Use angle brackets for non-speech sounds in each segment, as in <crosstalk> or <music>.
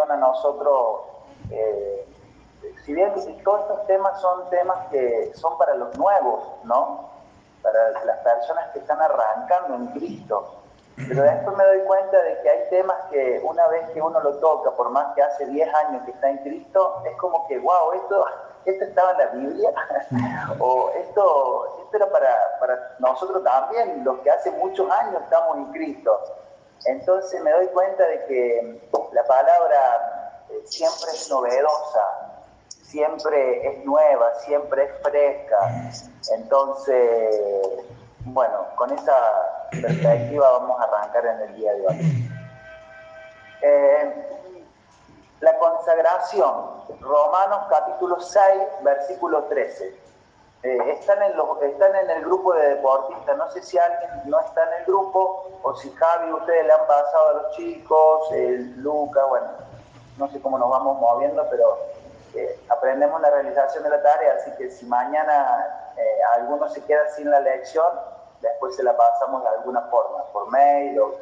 a nosotros, eh, si bien todos estos temas son temas que son para los nuevos, ¿no? Para las personas que están arrancando en Cristo. Pero después me doy cuenta de que hay temas que una vez que uno lo toca, por más que hace 10 años que está en Cristo, es como que, wow, esto, esto estaba en la Biblia, <laughs> o esto, esto era para, para nosotros también, los que hace muchos años estamos en Cristo. Entonces me doy cuenta de que la palabra eh, siempre es novedosa, siempre es nueva, siempre es fresca. Entonces, bueno, con esa perspectiva vamos a arrancar en el día de hoy. Eh, la consagración, Romanos capítulo 6, versículo 13. Eh, están, en los, están en el grupo de deportistas. No sé si alguien no está en el grupo o si Javi, ustedes le han pasado a los chicos, el Luca, bueno, no sé cómo nos vamos moviendo, pero eh, aprendemos la realización de la tarea, así que si mañana eh, alguno se queda sin la lección, después se la pasamos de alguna forma, por mail o...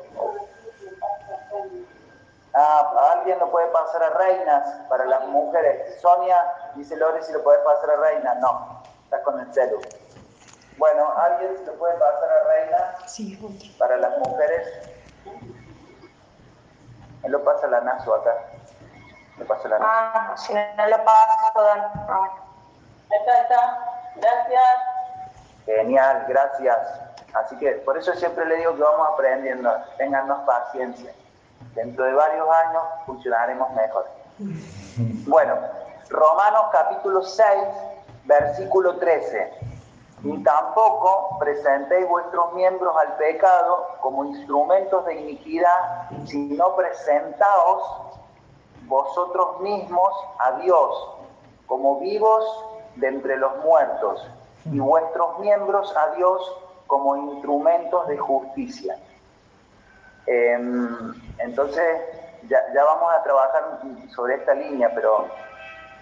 Ah, alguien lo puede pasar a reinas para las mujeres. Sonia dice Lore si lo puede pasar a reinas. No, está con el celu. Bueno, ¿alguien se lo puede pasar a Reina? Sí, Para las mujeres. Él lo pasa la Nazo acá. Lo pasa la Nazo. Ah, si no lo paso, Dan. Ah, ahí está, ahí está. Gracias. Genial, gracias. Así que por eso siempre le digo que vamos aprendiendo. Téngannos paciencia. Dentro de varios años funcionaremos mejor. Bueno, Romanos capítulo 6 versículo 13. Ni tampoco presentéis vuestros miembros al pecado como instrumentos de iniquidad, sino presentaos vosotros mismos a Dios como vivos de entre los muertos y vuestros miembros a Dios como instrumentos de justicia. Em, entonces, ya, ya, vamos a trabajar sobre esta línea, pero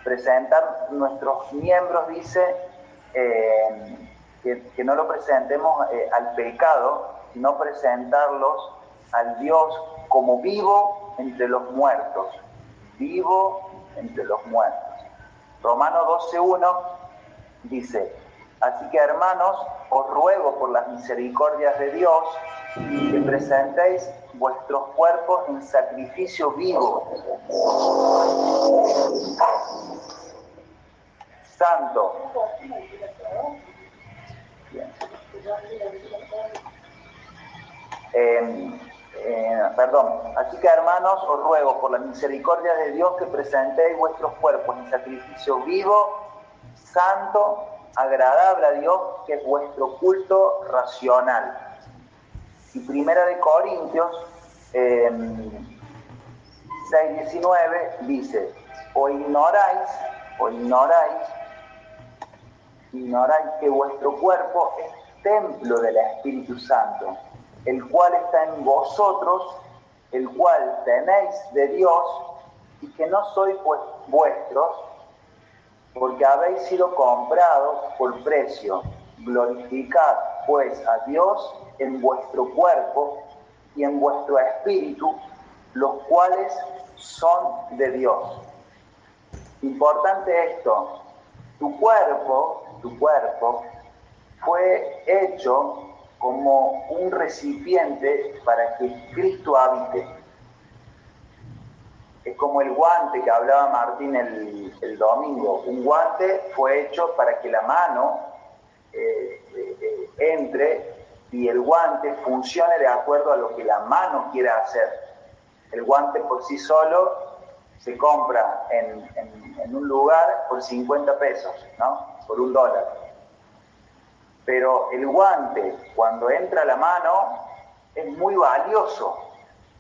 presentar nuestros miembros, dice, eh, que, no lo presentemos eh, al pecado, sino presentarlos al Dios como vivo entre los muertos, vivo entre los muertos. Romano 12.1 dice, así que hermanos, os ruego por las misericordias de Dios que presentéis vuestros cuerpos en sacrificio vivo, santo. Eh, eh, perdón, así que hermanos, os ruego por la misericordia de Dios que presentéis vuestros cuerpos en sacrificio vivo, santo, agradable a Dios, que es vuestro culto racional. Y primera de Corintios eh, 6.19 dice, o ignoráis, o ignoráis, ignoráis que vuestro cuerpo es templo del Espíritu Santo, el cual está en vosotros, el cual tenéis de Dios, y que no sois vuestros, porque habéis sido comprados por precio. Glorificad pues a Dios en vuestro cuerpo y en vuestro espíritu, los cuales son de Dios. Importante esto, tu cuerpo, tu cuerpo, fue hecho como un recipiente para que Cristo habite. Es como el guante que hablaba Martín el, domingo. Un guante fue hecho para que la mano eh, eh, entre y el guante funcione de acuerdo a lo que la mano quiera hacer. El guante por sí solo se compra en, en un lugar por 50 pesos, ¿no? Por un dólar. Pero el guante, cuando entra a la mano, es muy valioso,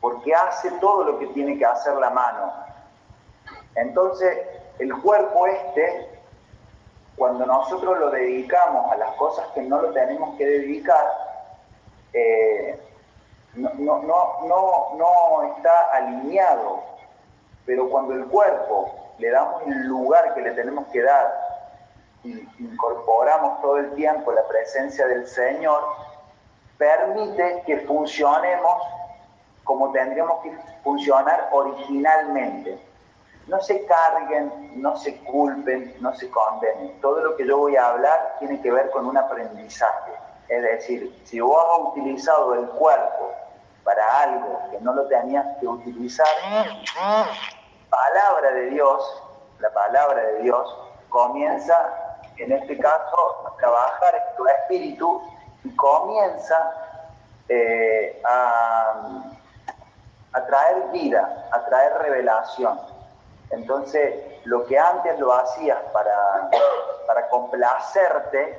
porque hace todo lo que tiene que hacer la mano. Entonces, el cuerpo este, cuando nosotros lo dedicamos a las cosas que no lo tenemos que dedicar, eh, no, no, no, no, está alineado, pero cuando el cuerpo le damos el lugar que le tenemos que dar y incorporamos todo el tiempo la presencia del Señor, permite que funcionemos como tendríamos que funcionar originalmente. No se carguen, no se culpen, no se condenen. Todo lo que yo voy a hablar tiene que ver con un aprendizaje. Es decir, si vos has utilizado el cuerpo para algo que no lo tenías que utilizar, palabra de Dios, la palabra de Dios, comienza, en este caso, a trabajar en tu espíritu y comienza eh, a, traer vida, a traer revelación. Entonces, lo que antes lo hacías para, para complacerte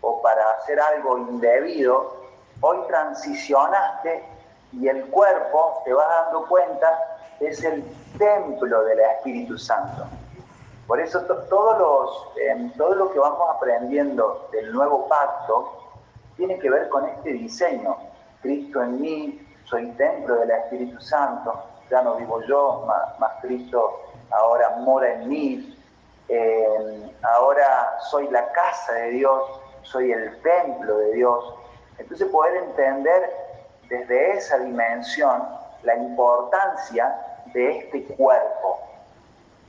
o para hacer algo indebido, hoy transicionaste y el cuerpo, te vas dando cuenta, es el templo del Espíritu Santo. Por eso todos los, em, todo lo que vamos aprendiendo del nuevo pacto tiene que ver con este diseño. Cristo en mí, soy templo del Espíritu Santo, ya no vivo yo, más, Cristo ahora mora en mí. Em, ahora soy la casa de Dios, soy el templo de Dios. Entonces poder entender desde esa dimensión la importancia de este cuerpo.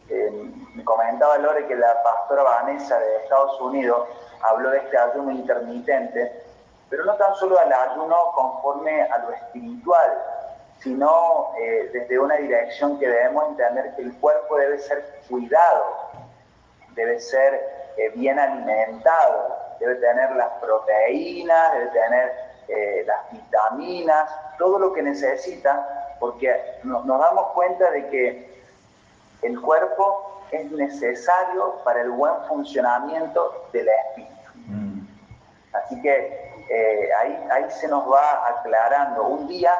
Eh, me comentaba Lore que la pastora Vanessa de Estados Unidos habló de este ayuno intermitente, pero no tan solo al ayuno conforme a lo espiritual, sino eh, desde una dirección que debemos entender que el cuerpo debe ser cuidado, debe ser eh, bien alimentado, debe tener las proteínas, debe tener las vitaminas, todo lo que necesita porque nos damos cuenta de que el cuerpo es necesario para el buen funcionamiento del espíritu. Mm. Así que eh, ahí, ahí se nos va aclarando. Un día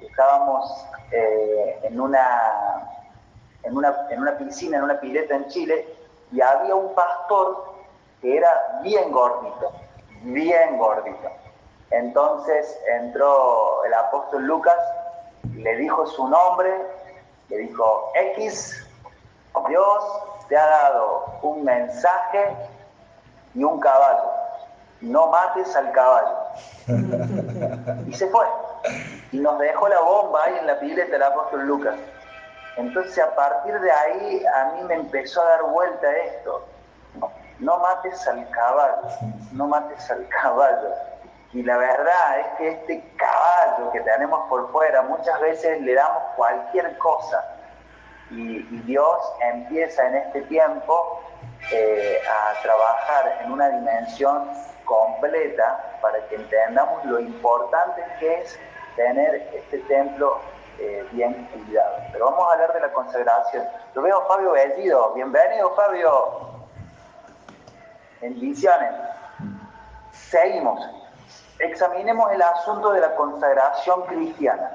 estábamos eh, en, una, en, una, en una piscina, en una pileta en Chile, y había un pastor que era bien gordito, bien gordito. Entonces entró el apóstol Lucas le dijo su nombre, le dijo, X, Dios te ha dado un mensaje y un caballo. No mates al caballo. <laughs> y se fue. Y nos dejó la bomba ahí en la pileta del apóstol Lucas. Entonces a partir de ahí a mí me empezó a dar vuelta esto. No mates al caballo, no mates al caballo. Y la verdad es que este caballo que tenemos por fuera, muchas veces le damos cualquier cosa. Y, Dios empieza en este tiempo eh, a trabajar en una dimensión completa para que entendamos lo importante que es tener este templo eh, bien cuidado. Pero vamos a hablar de la consagración. Lo veo Fabio Bellido. Bienvenido, Fabio. Bendiciones. Seguimos examinemos el asunto de la consagración cristiana.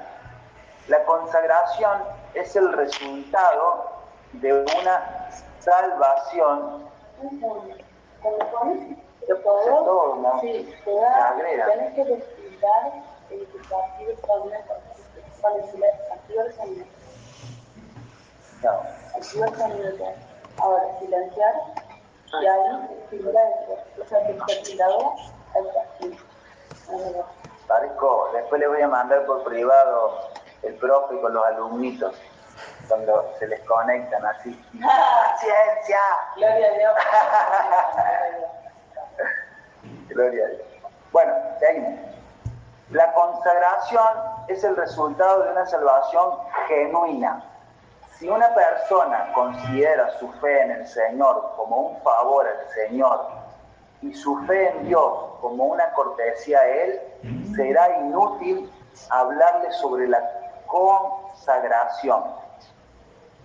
La consagración es el resultado de una salvación. todo, ¿no? Sí, agrega. Tienes que despligar el partido es el activo el sonido. No. Activo el sonido. Ahora, silenciar y ahí figura eso. O sea, que el ventilador, el partido. Parezco, después le voy a mandar por privado el profe con los alumnitos cuando se les conectan así. <laughs> ¡Ciencia! Gloria a Dios. <laughs> Gloria a Dios. Bueno, seguimos. La consagración es el resultado de una salvación genuina. Si una persona considera su fe en el Señor como un favor al Señor y su fe en Dios como una cortesía a Él, será inútil hablarle sobre la consagración.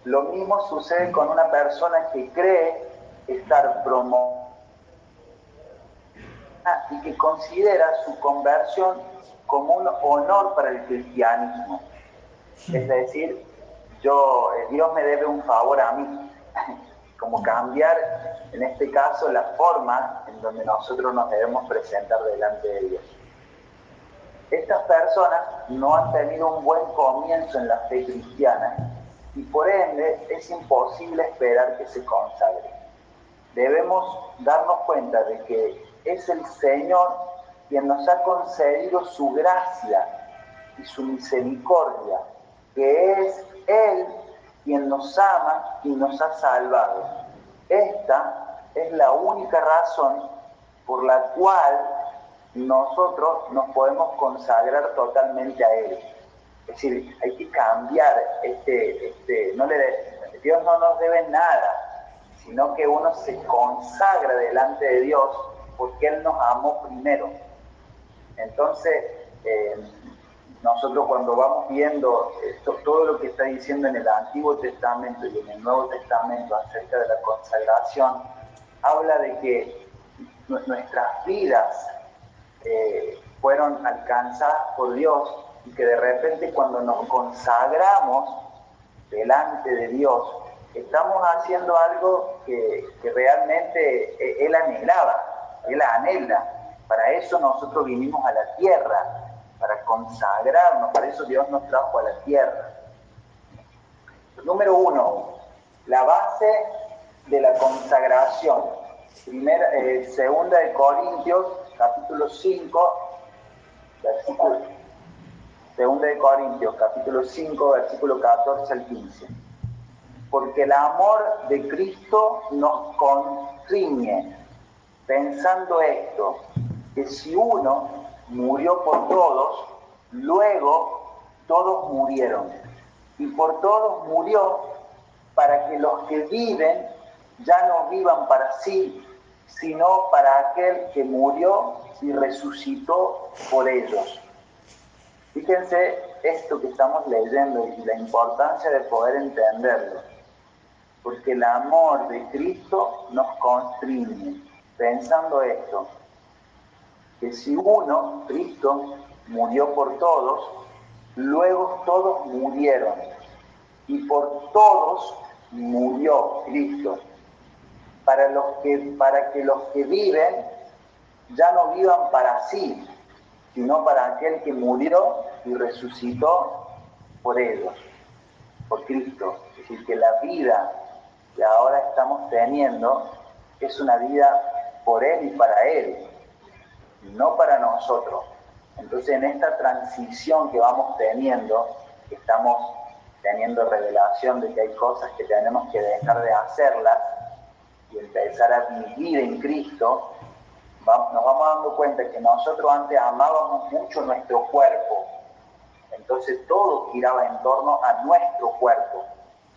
Lo mismo sucede con una persona que cree estar promovida y que considera su conversión como un honor para el cristianismo. Es decir, yo, eh, Dios me debe un favor a mí, <laughs> como cambiar en este caso la forma en donde nosotros nos debemos presentar delante de Dios. Estas personas no han tenido un buen comienzo en la fe cristiana y por ende es imposible esperar que se consagre. Debemos darnos cuenta de que es el Señor quien nos ha concedido su gracia y su misericordia, que es Él quien nos ama y nos ha salvado. Esta es la única razón por la cual nosotros nos podemos consagrar totalmente a Él. Es decir, hay que cambiar este, este no le, Dios no nos debe nada, sino que uno se consagra delante de Dios porque Él nos amó primero. Entonces, eh, nosotros cuando vamos viendo esto, todo lo que está diciendo en el Antiguo Testamento y en el Nuevo Testamento acerca de la consagración, habla de que nuestras vidas eh, fueron alcanzadas por Dios y que de repente cuando nos consagramos delante de Dios, estamos haciendo algo que, que realmente eh, Él anhelaba, Él anhela. Para eso nosotros vinimos a la tierra, para consagrarnos, para eso Dios nos trajo a la tierra. Número uno, la base de la consagración. Primera, eh, segunda de Corintios, capítulo 5, versículo. Segunda de Corintios, capítulo 5, versículo 14 al 15. Porque el amor de Cristo nos constriñe, pensando esto, que si uno murió por todos, luego todos murieron. Y por todos murió para que los que viven ya no vivan para sí, sino para aquel que murió y resucitó por ellos. Fíjense esto que estamos leyendo y la importancia de poder entenderlo, porque el amor de Cristo nos constriñe. Pensando esto, que si uno, Cristo, murió por todos, luego todos murieron. Y por todos murió Cristo. Para, los que, para que los que viven ya no vivan para sí, sino para aquel que murió y resucitó por ellos, por Cristo. Es decir, que la vida que ahora estamos teniendo es una vida por Él y para Él no para nosotros. Entonces en esta transición que vamos teniendo, estamos teniendo revelación de que hay cosas que tenemos que dejar de hacerlas y empezar a vivir en Cristo, nos vamos dando cuenta que nosotros antes amábamos mucho nuestro cuerpo. Entonces todo giraba en torno a nuestro cuerpo.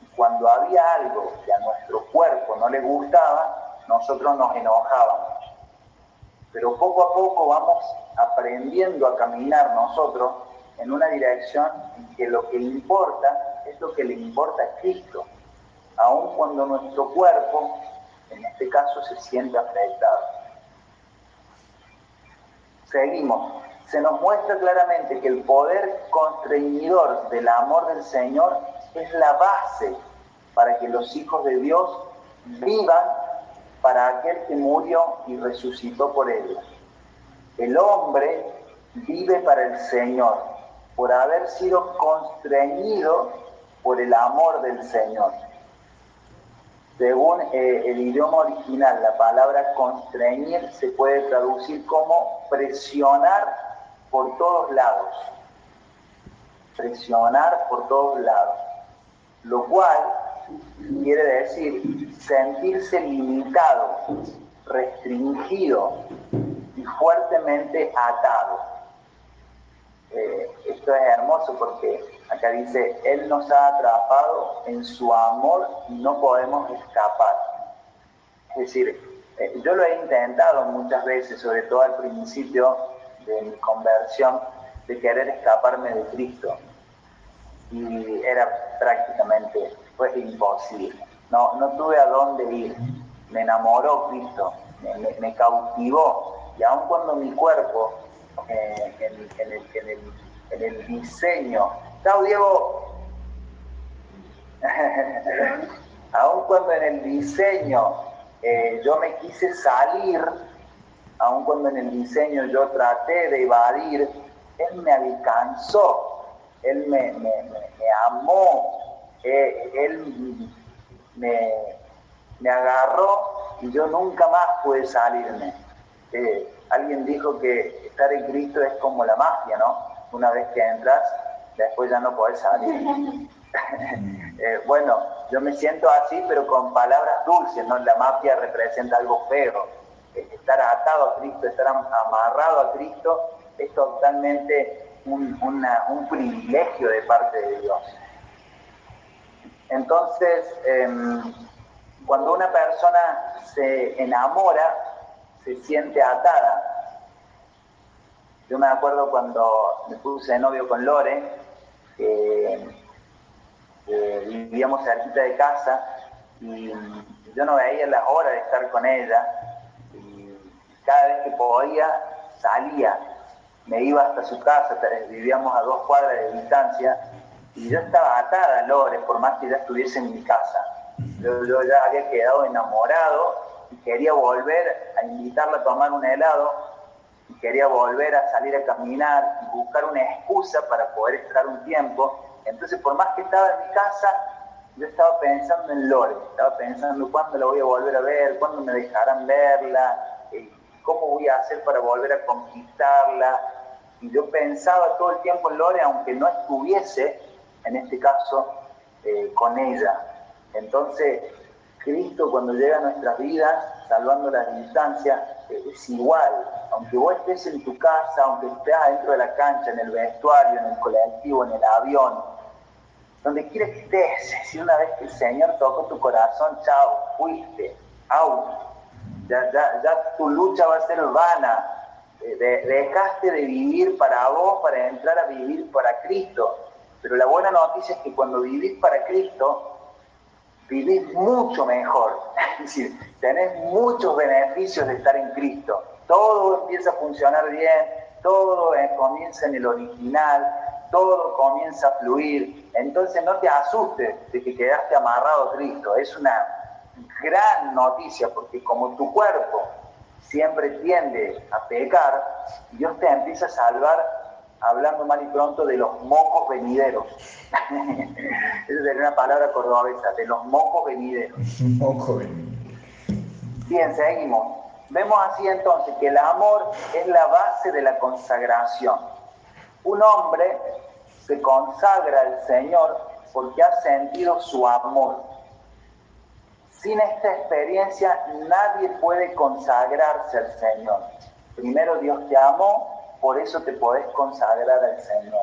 Y cuando había algo que a nuestro cuerpo no le gustaba, nosotros nos enojábamos pero poco a poco vamos aprendiendo a caminar nosotros en una dirección en que lo que importa es lo que le importa a Cristo, aun cuando nuestro cuerpo, en este caso, se siente afectado. Seguimos. Se nos muestra claramente que el poder constreñidor del amor del Señor es la base para que los hijos de Dios vivan para aquel que murió y resucitó por él. El hombre vive para el Señor, por haber sido constreñido por el amor del Señor. Según eh, el idioma original, la palabra constreñir se puede traducir como presionar por todos lados. Presionar por todos lados. Lo cual quiere decir sentirse limitado, restringido y fuertemente atado. Eh, esto es hermoso porque acá dice, Él nos ha atrapado en su amor y no podemos escapar. Es decir, eh, yo lo he intentado muchas veces, sobre todo al principio de mi conversión, de querer escaparme de Cristo. Y era prácticamente fue imposible. No, no tuve a dónde ir. Me enamoró Cristo, me, cautivó. Y aun cuando mi cuerpo, eh, en, el, diseño... Chao, Diego. <laughs> aun cuando en el diseño eh, yo me quise salir, aun cuando en el diseño yo traté de evadir, Él me alcanzó, Él me, me amó, él me, agarró y yo nunca más pude salirme. Eh, alguien dijo que estar en Cristo es como la magia, ¿no? una vez que entras, después ya no podés salir. <laughs> Eh, bueno, yo me siento así, pero con palabras dulces, ¿no? La mafia representa algo feo. Estar atado a Cristo, estar amarrado a Cristo, es totalmente un, un privilegio de parte de Dios. Entonces, em, cuando una persona se enamora, se siente atada. Yo me acuerdo cuando me puse de novio con Lore, que vivíamos cerquita de casa y yo no veía la hora de estar con ella y cada vez que podía salía, me iba hasta su casa, vivíamos a dos cuadras de distancia y yo estaba atada a Lore por más que ya estuviese en mi casa. Yo ya había quedado enamorado y quería volver a invitarla a tomar un helado y quería volver a salir a caminar y buscar una excusa para poder estar un tiempo entonces, por más que estaba en mi casa, yo estaba pensando en Lore, estaba pensando cuándo la voy a volver a ver, cuándo me dejarán verla, eh, cómo voy a hacer para volver a conquistarla. Y yo pensaba todo el tiempo en Lore, aunque no estuviese, en este caso, eh, con ella. Entonces, Cristo cuando llega a nuestras vidas, salvando las distancias, eh, es igual. Aunque vos estés en tu casa, aunque estés dentro de la cancha, en el vestuario, en el colectivo, en el avión, donde quiera que estés, si una vez que el Señor tocó tu corazón, chao, fuiste, out, ya, ya, ya tu lucha va a ser vana, dejaste de vivir para vos para entrar a vivir para Cristo. Pero la buena noticia es que cuando vivís para Cristo, vivís mucho mejor. <laughs> Es decir, tenés muchos beneficios de estar en Cristo. Todo empieza a funcionar bien, todo comienza en el original, todo comienza a fluir. Entonces no te asustes de que quedaste amarrado a Cristo. Es una gran noticia porque como tu cuerpo siempre tiende a pecar, Dios te empieza a salvar hablando mal y pronto de los mocos venideros. <laughs> Esa sería una palabra cordobesa, de los mocos venideros. <laughs> Moco Bien, seguimos. Vemos así entonces que el amor es la base de la consagración. Un hombre se consagra al Señor porque ha sentido su amor. Sin esta experiencia nadie puede consagrarse al Señor. Primero Dios te amó, por eso te podés consagrar al Señor.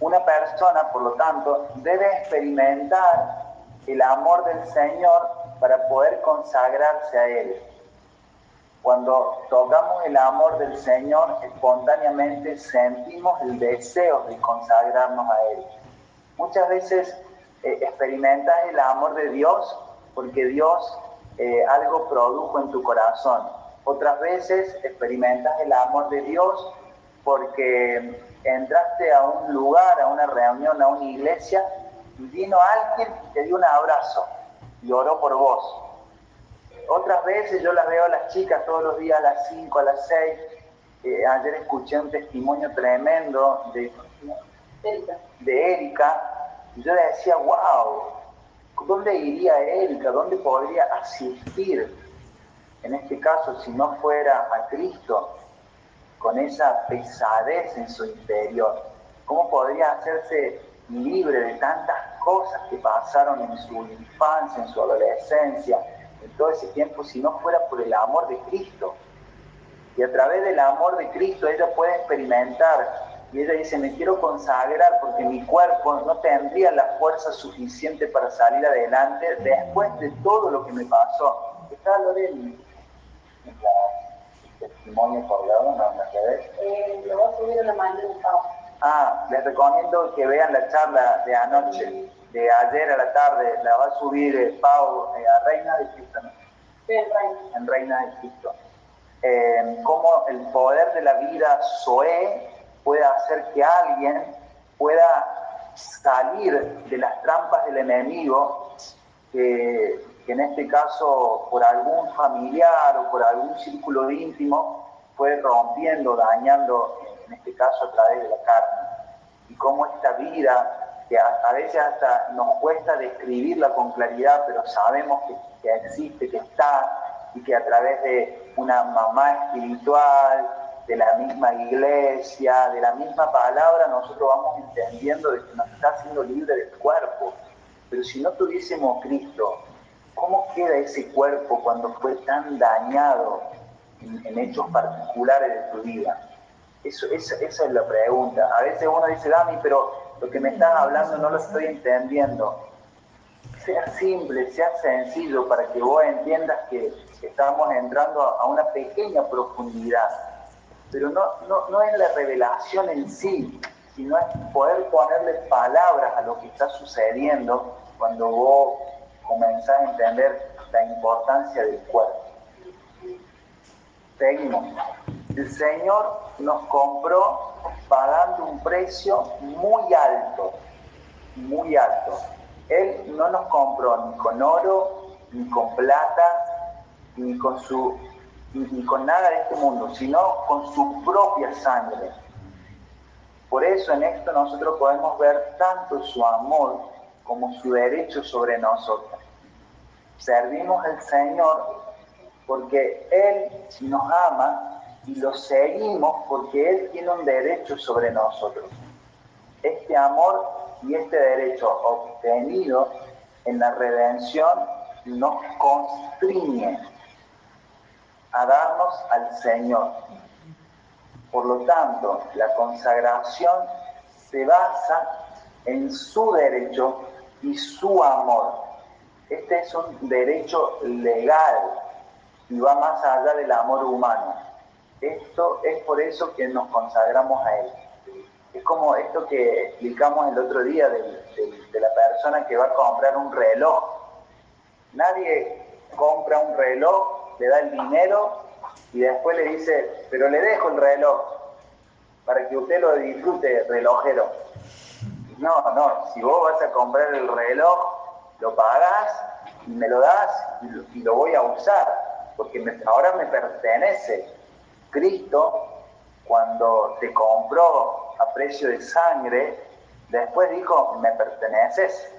Una persona, por lo tanto, debe experimentar el amor del Señor para poder consagrarse a Él. Cuando tocamos el amor del Señor, espontáneamente sentimos el deseo de consagrarnos a Él. Muchas veces eh, experimentas el amor de Dios porque Dios eh, algo produjo en tu corazón. Otras veces experimentas el amor de Dios porque entraste a un lugar, a una reunión, a una iglesia y vino alguien y te dio un abrazo y oró por vos otras veces yo las veo a las chicas todos los días a las 5, a las 6. Eh, ayer escuché un testimonio tremendo de, de Erika. Y yo le decía, wow, ¿dónde iría Erika? ¿Dónde podría asistir? En este caso, si no fuera a Cristo, con esa pesadez en su interior. ¿Cómo podría hacerse libre de tantas cosas que pasaron en su infancia, en su adolescencia, todo ese tiempo si no fuera por el amor de Cristo. Y a través del amor de Cristo ella puede experimentar. Y ella dice, me quiero consagrar porque mi cuerpo no tendría la fuerza suficiente para salir adelante después de todo lo que me pasó. ¿Está lo del testimonio colgado en las redes? Eh, lo voy a subir en la mañana. Ah, les recomiendo que vean la charla de anoche de ayer a la tarde, la va a subir eh, Pau eh, a Reina de Cristo, ¿no? Sí, en Reina. En Reina de Cristo. Cómo el poder de la vida Zoé puede hacer que alguien pueda salir de las trampas del enemigo, que, que en este caso por algún familiar o por algún círculo íntimo fue rompiendo, dañando, en este caso a través de la carne. Y cómo esta vida que a, veces hasta nos cuesta describirla con claridad, pero sabemos que, existe, que está, y que a través de una mamá espiritual, de la misma iglesia, de la misma palabra, nosotros vamos entendiendo de que nos está haciendo libre del cuerpo. Pero si no tuviésemos Cristo, ¿cómo queda ese cuerpo cuando fue tan dañado en, hechos particulares de tu vida? Eso, esa, esa es la pregunta. A veces uno dice, Dami, pero lo que me estás hablando no lo estoy entendiendo. Sea simple, sea sencillo para que vos entiendas que estamos entrando a una pequeña profundidad. Pero no, no, no es la revelación en sí, sino es poder ponerle palabras a lo que está sucediendo cuando vos comenzás a entender la importancia del cuerpo. Seguimos. El Señor nos compró pagando un precio muy alto, muy alto. Él no nos compró ni con oro, ni con plata, ni con, su, ni con nada de este mundo, sino con su propia sangre. Por eso en esto nosotros podemos ver tanto su amor como su derecho sobre nosotros. Servimos al Señor porque Él nos ama y lo seguimos porque Él tiene un derecho sobre nosotros. Este amor y este derecho obtenido en la redención nos constriñe a darnos al Señor. Por lo tanto, la consagración se basa en su derecho y su amor. Este es un derecho legal y va más allá del amor humano. Esto es por eso que nos consagramos a Él. Es como esto que explicamos el otro día de, de la persona que va a comprar un reloj. Nadie compra un reloj, le da el dinero y después le dice, pero le dejo el reloj para que usted lo disfrute, relojero. No, no, si vos vas a comprar el reloj, lo pagás y me lo das y lo, voy a usar, porque ahora me pertenece. Cristo, cuando te compró a precio de sangre, después dijo, me perteneces.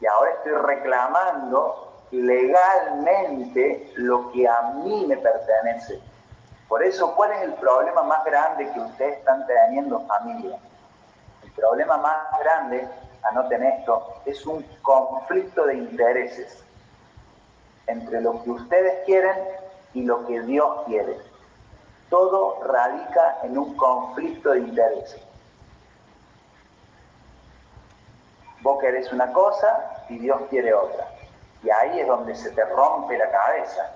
Y ahora estoy reclamando legalmente lo que a mí me pertenece. Por eso, ¿cuál es el problema más grande que ustedes están teniendo familia? Problema más grande, anoten esto, es un conflicto de intereses entre lo que ustedes quieren y lo que Dios quiere. Todo radica en un conflicto de intereses. Vos querés una cosa y Dios quiere otra. Y ahí es donde se te rompe la cabeza.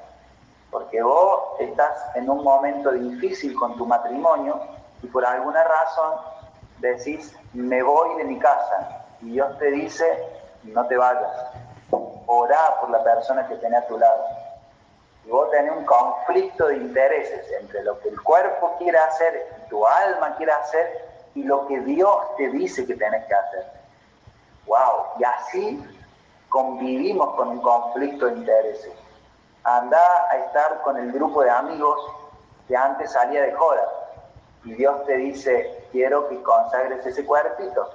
Porque vos estás en un momento difícil con tu matrimonio y por alguna razón decís, me voy de mi casa. Y Dios te dice, no te vayas. Orá por la persona que tiene a tu lado. Y vos tenés un conflicto de intereses entre lo que el cuerpo quiere hacer, y tu alma quiere hacer, y lo que Dios te dice que tenés que hacer. ¡Wow! Y así convivimos con un conflicto de intereses. Anda a estar con el grupo de amigos que antes salía de joda y Dios te dice, quiero que consagres ese cuerpito.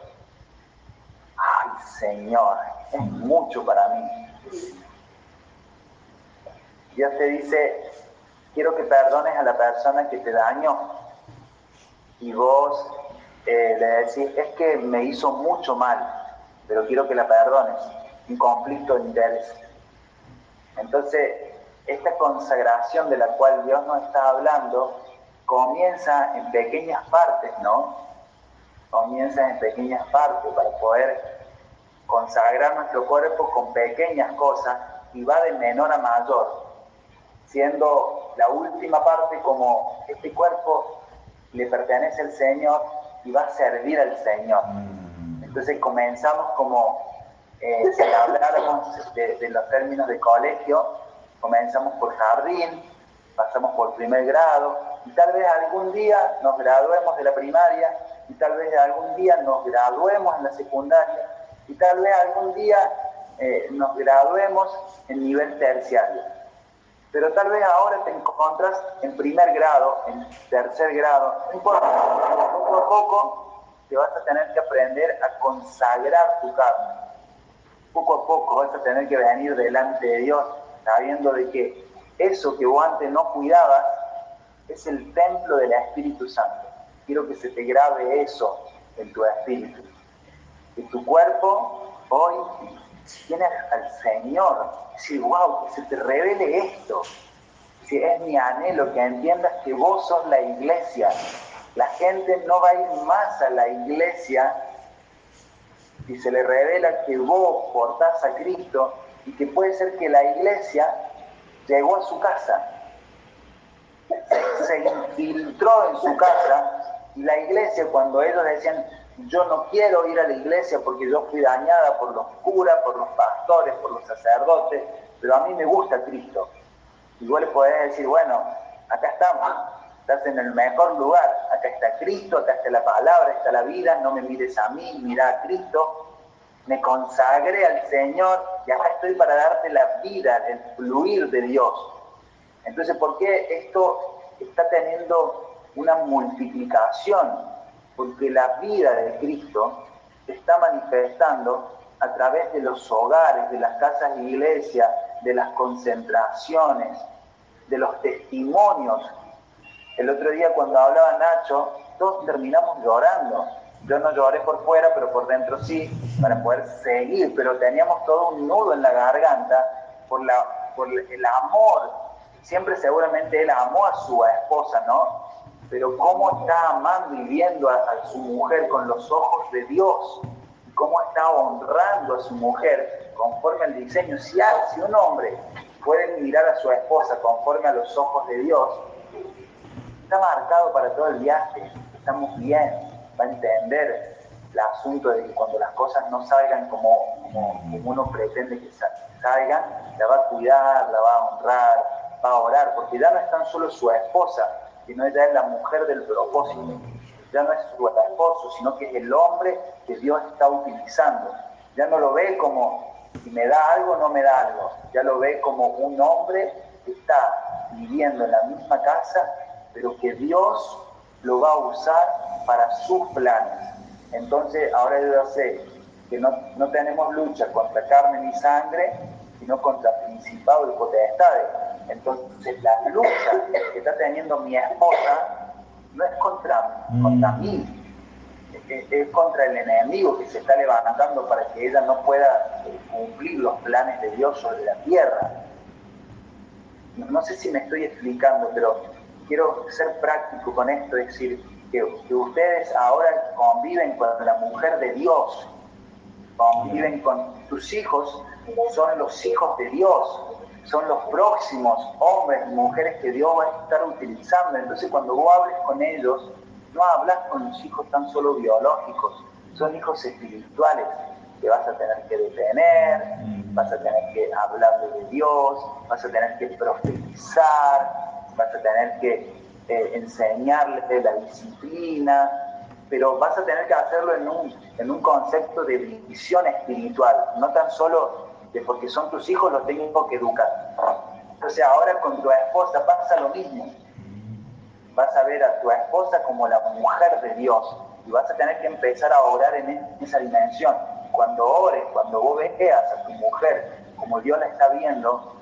Ay, Señor, es mucho para mí. Dios te dice, quiero que perdones a la persona que te dañó. Y vos eh, le decís, es que me hizo mucho mal, pero quiero que la perdones un conflicto de interés. Entonces, esta consagración de la cual Dios nos está hablando comienza en pequeñas partes, ¿no? Comienza en pequeñas partes para poder consagrar nuestro cuerpo con pequeñas cosas y va de menor a mayor, siendo la última parte como este cuerpo le pertenece al Señor y va a servir al Señor. Mm. Entonces comenzamos como eh, si habláramos de, los términos de colegio, comenzamos por jardín, pasamos por primer grado, y tal vez algún día nos graduemos de la primaria, y tal vez algún día nos graduemos en la secundaria, y tal vez algún día eh, nos graduemos en nivel terciario. Pero tal vez ahora te encuentras en primer grado, en tercer grado, no importa, poco a poco te vas a tener que aprender a consagrar tu carne poco a poco vas a tener que venir delante de Dios sabiendo de que eso que vos antes no cuidabas, es el templo del Espíritu Santo. Quiero que se te grabe eso en tu espíritu. Que tu cuerpo hoy tiene al Señor. Si, wow, que se te revele esto. Si es mi anhelo que entiendas que vos sos la iglesia. La gente no va a ir más a la iglesia si se le revela que vos portás a Cristo y que puede ser que la iglesia llegó a su casa, se infiltró en su casa y la iglesia cuando ellos decían yo no quiero ir a la iglesia porque yo fui dañada por los curas, por los pastores, por los sacerdotes, pero a mí me gusta Cristo. Y le podés decir, bueno, acá estamos, estás en el mejor lugar, acá está Cristo, acá está la palabra, está la vida, no me mires a mí, mira a Cristo, me consagré al Señor y acá estoy para darte la vida, el fluir de Dios. Entonces, ¿por qué esto está teniendo una multiplicación? Porque la vida de Cristo se está manifestando a través de los hogares, de las casas de iglesia, de las concentraciones, de los testimonios. El otro día cuando hablaba Nacho, todos terminamos llorando. Yo no lloré por fuera, pero por dentro sí, para poder seguir, pero teníamos todo un nudo en la garganta por, el amor. Siempre seguramente él amó a su esposa, ¿no? Pero cómo está amando y viendo a, su mujer con los ojos de Dios, cómo está honrando a su mujer conforme al diseño. Si, si un hombre puede mirar a su esposa conforme a los ojos de Dios, está marcado para todo el viaje, estamos bien, va a entender el asunto de que cuando las cosas no salgan como, como, uno pretende que salgan, la va a cuidar, la va a honrar, va a orar, porque ya no es tan solo su esposa, sino ella es la mujer del propósito ya no es su esposo, sino que es el hombre que Dios está utilizando. Ya no lo ve como si me da algo no me da algo, ya lo ve como un hombre que está viviendo en la misma casa, pero que Dios lo va a usar para sus planes. Entonces ahora yo sé que no, no tenemos lucha contra carne ni sangre, sino contra principados y potestades. Entonces la lucha que está teniendo mi esposa no es contra, contra mm. mí, es, contra el enemigo que se está levantando para que ella no pueda eh, cumplir los planes de Dios sobre la tierra. No, sé si me estoy explicando, pero quiero ser práctico con esto, es decir, que, que ustedes ahora conviven con la mujer de Dios, conviven con tus hijos, son los hijos de Dios, son los próximos hombres y mujeres que Dios va a estar utilizando. Entonces cuando vos hables con ellos, no hablas con los hijos tan solo biológicos, son hijos espirituales que vas a tener que detener, mm. vas a tener que hablarle de Dios, vas a tener que profetizar, vas a tener que eh, enseñarles de la disciplina, pero vas a tener que hacerlo en un, en un concepto de visión espiritual, no tan solo de porque son tus hijos los tengo que educar. Entonces ahora con tu esposa pasa lo mismo. Vas a ver a tu esposa como la mujer de Dios y vas a tener que empezar a orar en esa dimensión. Cuando ores, cuando vos veas a tu mujer como Dios la está viendo,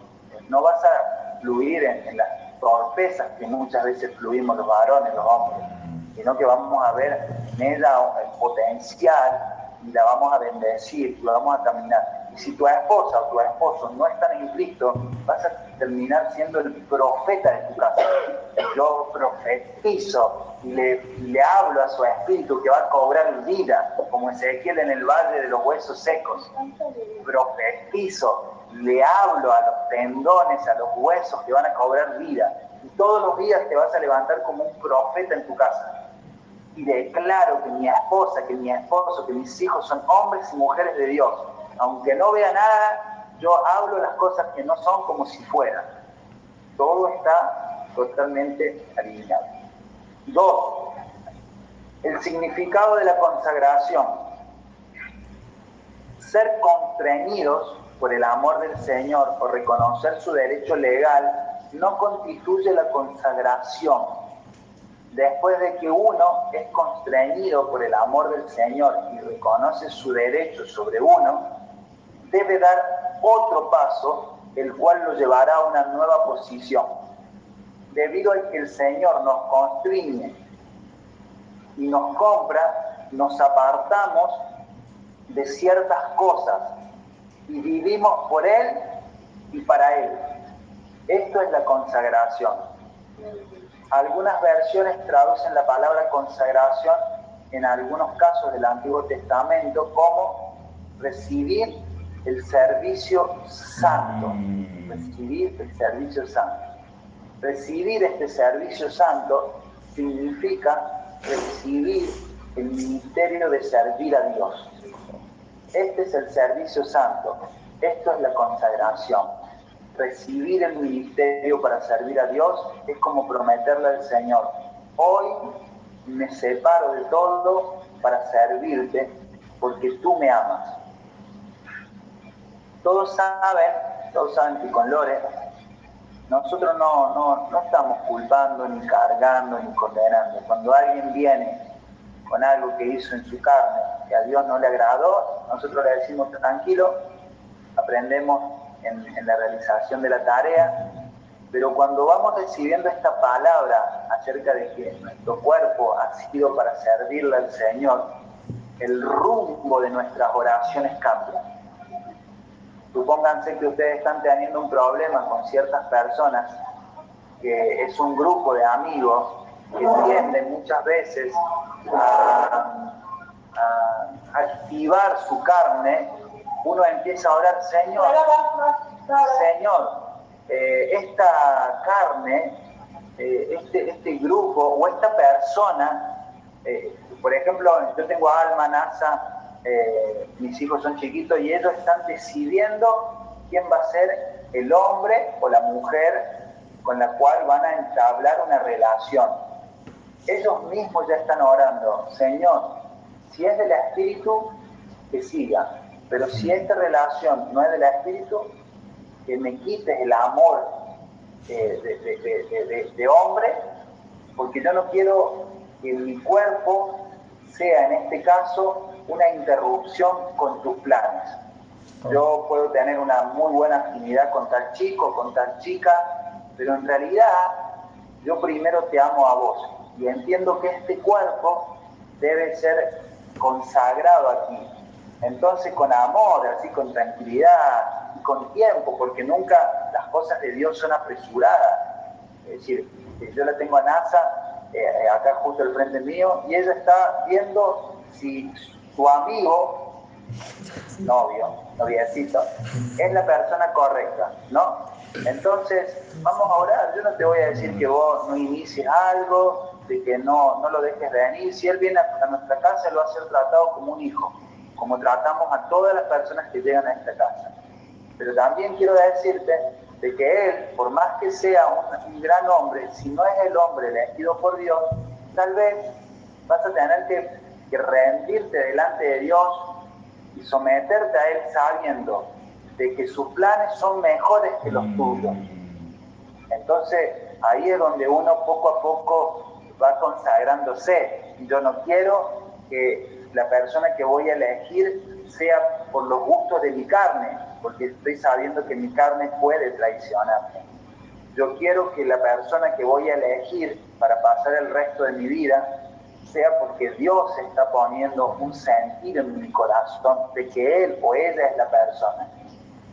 no vas a fluir en, las torpezas que muchas veces fluimos los varones, los hombres, sino que vamos a ver en ella el potencial y la vamos a bendecir, la vamos a caminar si tu esposa o tu esposo no están en Cristo, vas a terminar siendo el profeta de tu casa. Yo profetizo y le, le hablo a su espíritu que va a cobrar vida, como Ezequiel en el valle de los huesos secos. Profetizo, le hablo a los tendones, a los huesos que van a cobrar vida. Y todos los días te vas a levantar como un profeta en tu casa y declaro que mi esposa, que mi esposo, que mis hijos son hombres y mujeres de Dios, aunque no vea nada, yo hablo las cosas que no son como si fueran. Todo está totalmente alineado. Dos, el significado de la consagración. Ser constreñidos por el amor del Señor o reconocer su derecho legal no constituye la consagración. Después de que uno es constreñido por el amor del Señor y reconoce su derecho sobre uno, debe dar otro paso, el cual lo llevará a una nueva posición. debido a que el Señor nos constriñe y nos compra, nos apartamos de ciertas cosas y vivimos por Él y para Él. Esto es la consagración. Algunas versiones traducen la palabra consagración en algunos casos del Antiguo Testamento como recibir el servicio santo. Mm. Recibir el servicio santo. Recibir este servicio santo significa recibir el ministerio de servir a Dios. Este es el servicio santo. Esto es la consagración. Recibir el ministerio para servir a Dios es como prometerle al Señor, hoy me separo de todo para servirte porque tú me amas. Todos saben, todos saben que con Lore nosotros no, no, estamos culpando, ni cargando, ni condenando. Cuando alguien viene con algo que hizo en su carne que a Dios no le agradó, nosotros le decimos tranquilo, aprendemos en, en la realización de la tarea, pero cuando vamos recibiendo esta palabra acerca de que nuestro cuerpo ha sido para servirle al Señor, el rumbo de nuestras oraciones cambia. Supónganse que ustedes están teniendo un problema con ciertas personas, que es un grupo de amigos que tienden muchas veces a, activar su carne, uno empieza a orar, Señor, Señor, eh, esta carne, eh, este, este grupo o esta persona, eh, por ejemplo, yo tengo Alma, Nasa, mis hijos son chiquitos y ellos están decidiendo quién va a ser el hombre o la mujer con la cual van a entablar una relación. Ellos mismos ya están orando, Señor, si es del Espíritu, que siga, pero si esta relación no es del Espíritu, que me quites el amor de, hombre, porque yo no quiero que mi cuerpo sea en este caso una interrupción con tus planes. Yo puedo tener una muy buena afinidad con tal chico, con tal chica, pero en realidad yo primero te amo a vos y entiendo que este cuerpo debe ser consagrado aquí. Entonces con amor, así con tranquilidad, con tiempo, porque nunca las cosas de Dios son apresuradas. Es decir, yo la tengo a NASA eh, acá justo al frente mío y ella está viendo si su amigo, novio, noviecito, es la persona correcta, ¿no? Entonces, vamos a orar. Yo no te voy a decir que vos no inicies algo, de que no, no lo dejes venir. Si él viene a, nuestra casa, lo va a ser tratado como un hijo, como tratamos a todas las personas que llegan a esta casa. Pero también quiero decirte de que él, por más que sea un, gran hombre, si no es el hombre elegido por Dios, tal vez vas a tener que, rendirte delante de Dios y someterte a Él sabiendo de que sus planes son mejores que los tuyos. Entonces ahí es donde uno poco a poco va consagrándose. Yo no quiero que la persona que voy a elegir sea por los gustos de mi carne, porque estoy sabiendo que mi carne puede traicionarme. Yo quiero que la persona que voy a elegir para pasar el resto de mi vida sea porque Dios está poniendo un sentido en mi corazón de que Él o ella es la persona.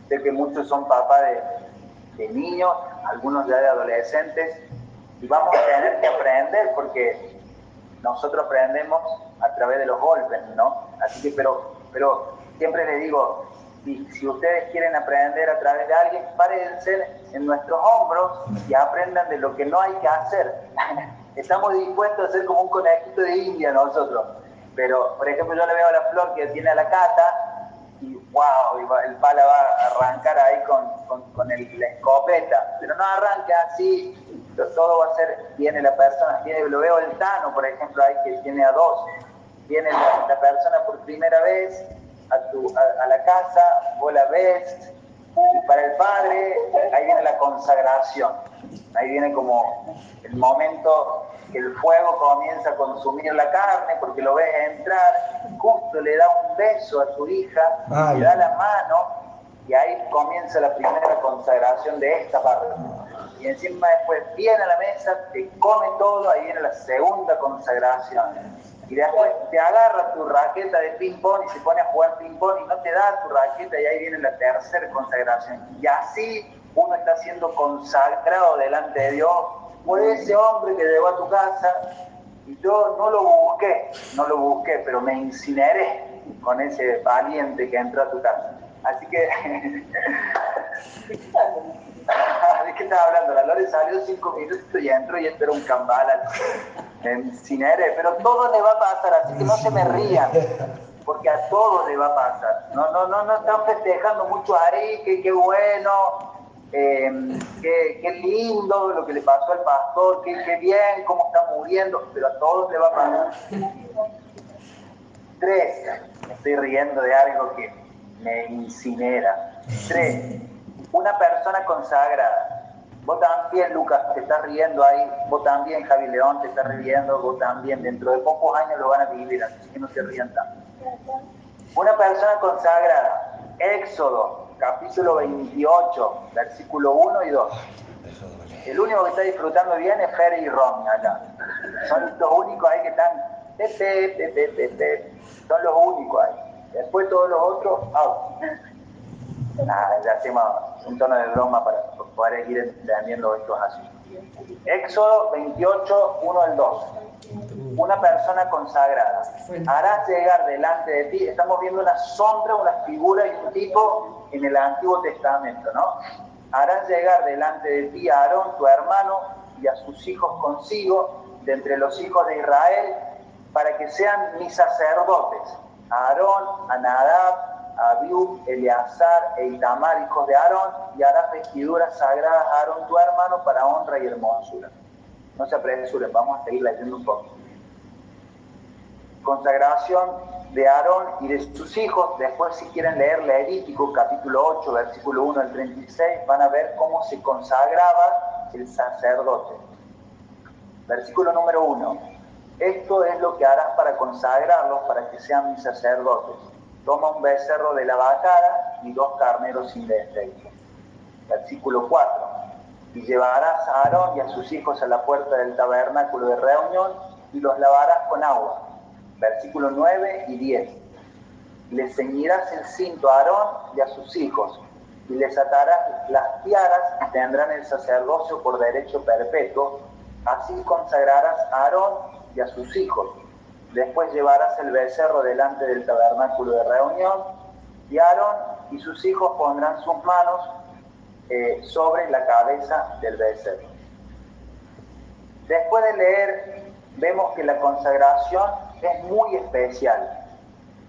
Sé que muchos son papás de, niños, algunos ya de adolescentes, y vamos a tener que aprender porque nosotros aprendemos a través de los golpes, ¿no? Así que, pero, pero siempre les digo, si, ustedes quieren aprender a través de alguien, párense en nuestros hombros y aprendan de lo que no hay que hacer. <laughs> Estamos dispuestos a ser como un conejito de India nosotros. Pero, por ejemplo, yo le veo a la flor que tiene a la cata y wow, el pala va a arrancar ahí con, con, el, la escopeta. Pero no arranca así, todo va a ser, viene la persona, viene, lo veo el Tano, por ejemplo, ahí que tiene a dos. Viene la persona por primera vez a, la casa, vos la ves, y para el padre ahí viene la consagración, ahí viene como el momento que el fuego comienza a consumir la carne porque lo ves entrar, justo le da un beso a tu hija, le da la mano y ahí comienza la primera consagración de esta parte. y encima después viene a la mesa, te come todo, ahí viene la segunda consagración. Y después te agarra tu raqueta de ping-pong y se pone a jugar ping-pong y no te da tu raqueta y ahí viene la tercera consagración. Y así uno está siendo consagrado delante de Dios por ese hombre que llegó a tu casa y yo no lo busqué, no lo busqué, pero me incineré con ese valiente que entró a tu casa. Así que... <laughs> ¿De qué estás hablando? La Lore salió cinco minutos y entró y entró un cambala. Incineré, pero todo le va a pasar, así que no se me rían porque a todos le va a pasar. No, no, no, no están festejando mucho a Ari, que qué bueno, eh, qué, lindo lo que le pasó al pastor, qué, bien, cómo está muriendo, pero a todos le va a pasar. Tres, me estoy riendo de algo que me incinera. Tres, una persona consagrada. Vos también, Lucas, te estás riendo ahí. Vos también, Javi León, te estás riendo. Vos también. Dentro de pocos años lo van a vivir, así que no se rían tanto. Una persona consagrada. Éxodo capítulo 28, versículo 1 y 2. El único que está disfrutando bien es Fer y Ron acá. Son los únicos ahí que están. Son los únicos ahí. Después todos los otros, out. Nada, ya hacemos un tono de broma para poder ir entendiendo estos asuntos. Éxodo 28, 1 al 2. Una persona consagrada. Harás llegar delante de ti, estamos viendo una sombra, una figura y un tipo en el Antiguo Testamento, ¿no? Harás llegar delante de ti a Aarón, tu hermano, y a sus hijos consigo, de entre los hijos de Israel, para que sean mis sacerdotes. A Aarón, a Nadab, Abiú, Eleazar e Itamar, hijos de Aarón, y harás vestiduras sagradas a Aarón, tu hermano, para honra y hermosura. No se apresuren, vamos a seguir leyendo un poco. Consagración de Aarón y de sus hijos. Después, si quieren leer Levítico, capítulo 8, versículo 1 al 36, van a ver cómo se consagraba el sacerdote. Versículo número 1. Esto es lo que harás para consagrarlos, para que sean mis sacerdotes. Toma un becerro de la vacada y dos carneros sin defecto. Versículo 4. Y llevarás a Aarón y a sus hijos a la puerta del tabernáculo de reunión y los lavarás con agua versículos 9 y 10. Le ceñirás el cinto a Aarón y a sus hijos, y les atarás las tiaras y tendrán el sacerdocio por derecho perpetuo. Así consagrarás a Aarón y a sus hijos. Después llevarás el becerro delante del tabernáculo de reunión, y Aarón y sus hijos pondrán sus manos eh, sobre la cabeza del becerro. Después de leer, vemos que la consagración es muy especial.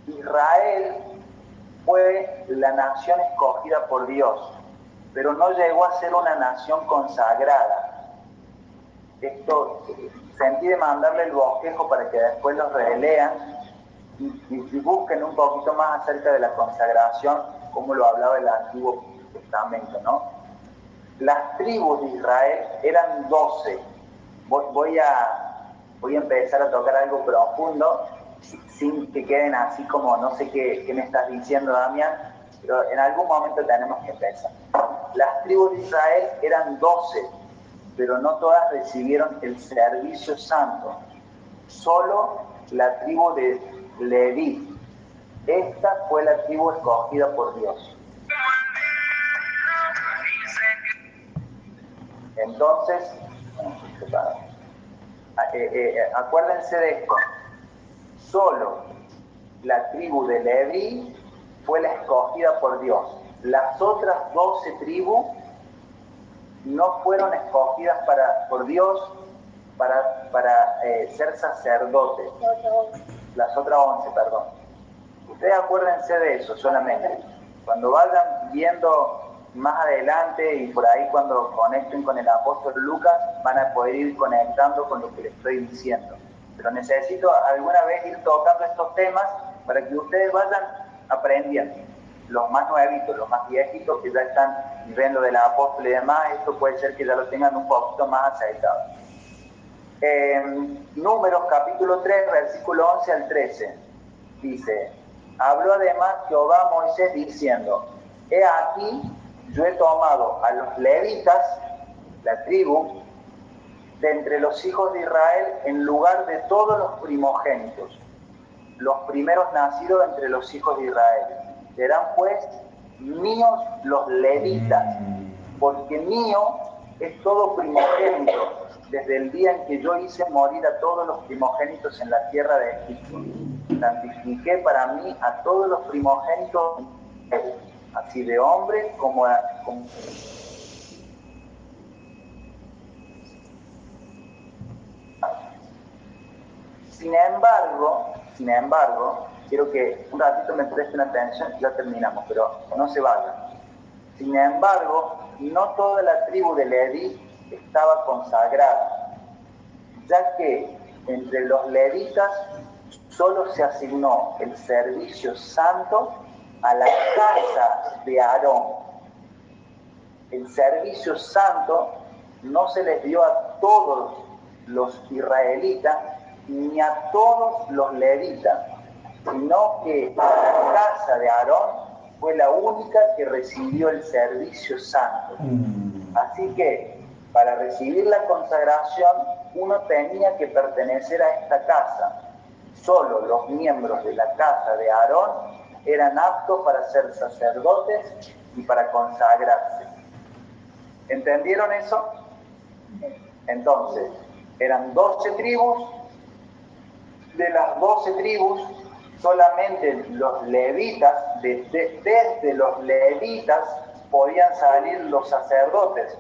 Israel fue la nación escogida por Dios, pero no llegó a ser una nación consagrada. Esto sentí de mandarle el bosquejo para que después los relean y, y, busquen un poquito más acerca de la consagración, como lo hablaba el Antiguo Testamento, ¿no? Las tribus de Israel eran doce. voy a voy a empezar a tocar algo profundo sin que queden así como no sé qué, me estás diciendo, Damián, pero en algún momento tenemos que empezar. Las tribus de Israel eran doce, pero no todas recibieron el servicio santo. Solo la tribu de Leví. Esta fue la tribu escogida por Dios. Entonces, eh, eh, acuérdense de esto, solo la tribu de Leví fue la escogida por Dios. Las otras doce tribus no fueron escogidas para, por Dios para, para eh, ser sacerdotes. Las otras once, perdón. Ustedes acuérdense de eso solamente. Cuando vayan viendo más adelante y por ahí cuando conecten con el apóstol Lucas van a poder ir conectando con lo que les estoy diciendo. Pero necesito alguna vez ir tocando estos temas para que ustedes vayan aprendiendo. Los más nuevitos, los más viejitos que ya están viendo del apóstol y demás, esto puede ser que ya lo tengan un poquito más aceitado. números capítulo 3, versículo 11 al 13, dice, habló además Jehová a Moisés diciendo, he aquí yo he tomado a los levitas, la tribu de entre los hijos de Israel en lugar de todos los primogénitos, los primeros nacidos entre los hijos de Israel. Serán pues míos los levitas, porque mío es todo primogénito, desde el día en que yo hice morir a todos los primogénitos en la tierra de Egipto. Santifiqué para mí a todos los primogénitos, así de hombre como, a, Sin embargo, sin embargo, quiero que un ratito me presten atención y ya terminamos, pero no se vayan. Sin embargo, no toda la tribu de Leví estaba consagrada, ya que entre los levitas solo se asignó el servicio santo a la casa de Aarón. El servicio santo no se les dio a todos los israelitas ni a todos los levitas, sino que la casa de Aarón fue la única que recibió el servicio santo. Mm. Así que para recibir la consagración uno tenía que pertenecer a esta casa. Solo los miembros de la casa de Aarón eran aptos para ser sacerdotes y para consagrarse. ¿Entendieron eso? Entonces, eran 12 tribus de las doce tribus, solamente los levitas, desde los levitas podían salir los sacerdotes,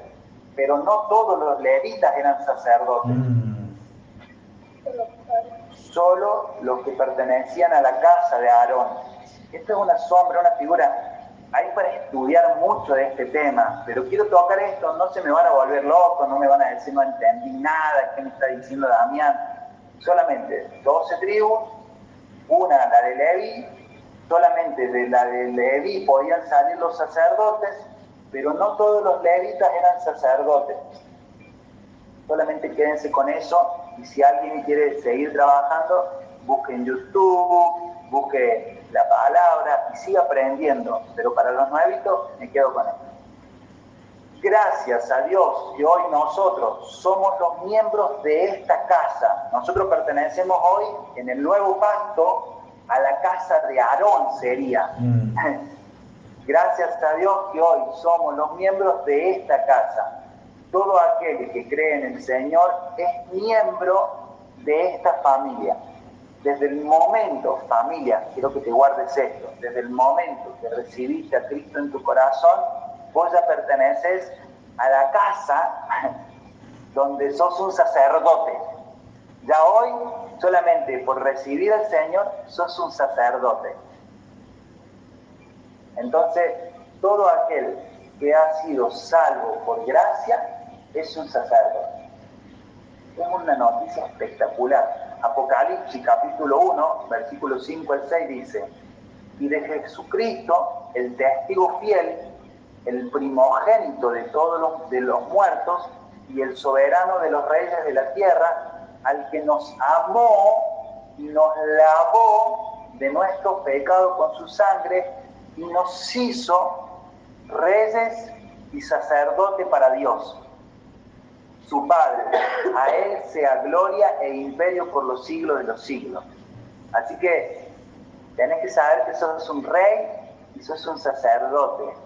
pero no todos los levitas eran sacerdotes. Mm. Solo los que pertenecían a la casa de Aarón. Esto es una sombra, una figura. Hay para estudiar mucho de este tema, pero quiero tocar esto, no se me van a volver locos, no me van a decir no entendí nada, ¿qué me está diciendo Damián? solamente 12 tribus, una la de Leví, solamente de la de Leví podían salir los sacerdotes, pero no todos los levitas eran sacerdotes. Solamente quédense con eso y si alguien quiere seguir trabajando, busque en YouTube, busque la palabra y siga aprendiendo. Pero para los nuevitos me quedo con esto gracias a Dios que hoy nosotros somos los miembros de esta casa. Nosotros pertenecemos hoy en el nuevo pacto a la casa de Aarón sería. Mm. <laughs> Gracias a Dios que hoy somos los miembros de esta casa. Todo aquel que cree en el Señor es miembro de esta familia. Desde el momento, familia, quiero que te guardes esto, desde el momento que recibiste a Cristo en tu corazón, ya perteneces a la casa donde sos un sacerdote. Ya hoy, solamente por recibir al Señor, sos un sacerdote. Entonces, todo aquel que ha sido salvo por gracia es un sacerdote. Es una noticia espectacular. Apocalipsis capítulo 1, versículo 5 al 6 dice, y de Jesucristo, el testigo fiel, el primogénito de todos los, de los muertos y el soberano de los reyes de la tierra, al que nos amó y nos lavó de nuestro pecado con su sangre y nos hizo reyes y sacerdote para Dios, su Padre. A Él sea gloria e imperio por los siglos de los siglos. Así que tenés que saber que sos un rey y sos un sacerdote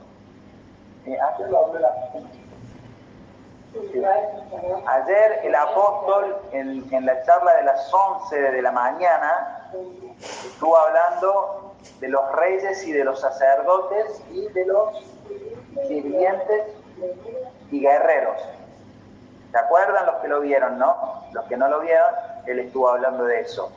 Ayer el apóstol en, la charla de las 11 de la mañana estuvo hablando de los reyes y de los sacerdotes y de los sirvientes y guerreros. ¿Se acuerdan los que lo vieron, no? Los que no lo vieron, él estuvo hablando de eso.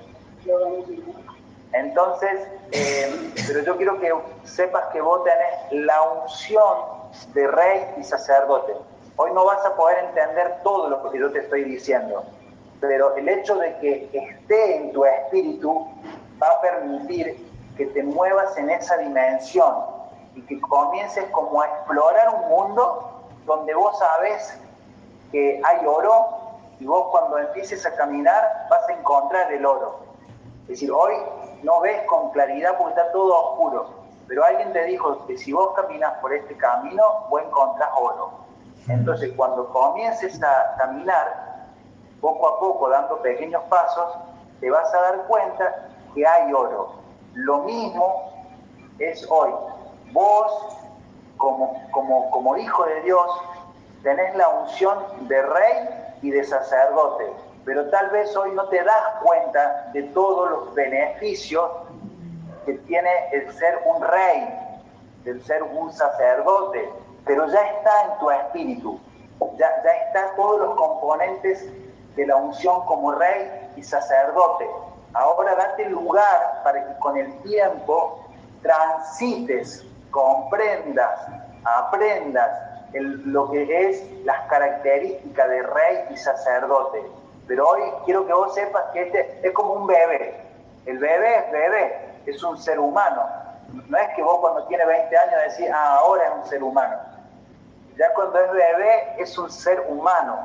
Entonces, eh, pero yo quiero que sepas que vos tenés la unción de rey y sacerdote. Hoy no vas a poder entender todo lo que yo te estoy diciendo, pero el hecho de que esté en tu espíritu va a permitir que te muevas en esa dimensión y que comiences como a explorar un mundo donde vos sabes que hay oro y vos cuando empieces a caminar vas a encontrar el oro. Es decir, hoy no ves con claridad porque está todo oscuro, pero alguien te dijo que si vos caminas por este camino, vos encontrás oro. Entonces, cuando comiences a caminar, poco a poco, dando pequeños pasos, te vas a dar cuenta que hay oro. Lo mismo es hoy. Vos, como, como, como hijo de Dios, tenés la unción de rey y de sacerdote, pero tal vez hoy no te das cuenta de todos los beneficios que tiene el ser un rey, el ser un sacerdote, pero ya está en tu espíritu, ya, ya están todos los componentes de la unción como rey y sacerdote. Ahora date lugar para que con el tiempo transites, comprendas, aprendas lo que es las características de rey y sacerdote. Pero hoy quiero que vos sepas que este es como un bebé. El bebé es bebé, es un ser humano. No es que vos cuando tiene 20 años decís, ah, ahora es un ser humano. Ya cuando es bebé es un ser humano.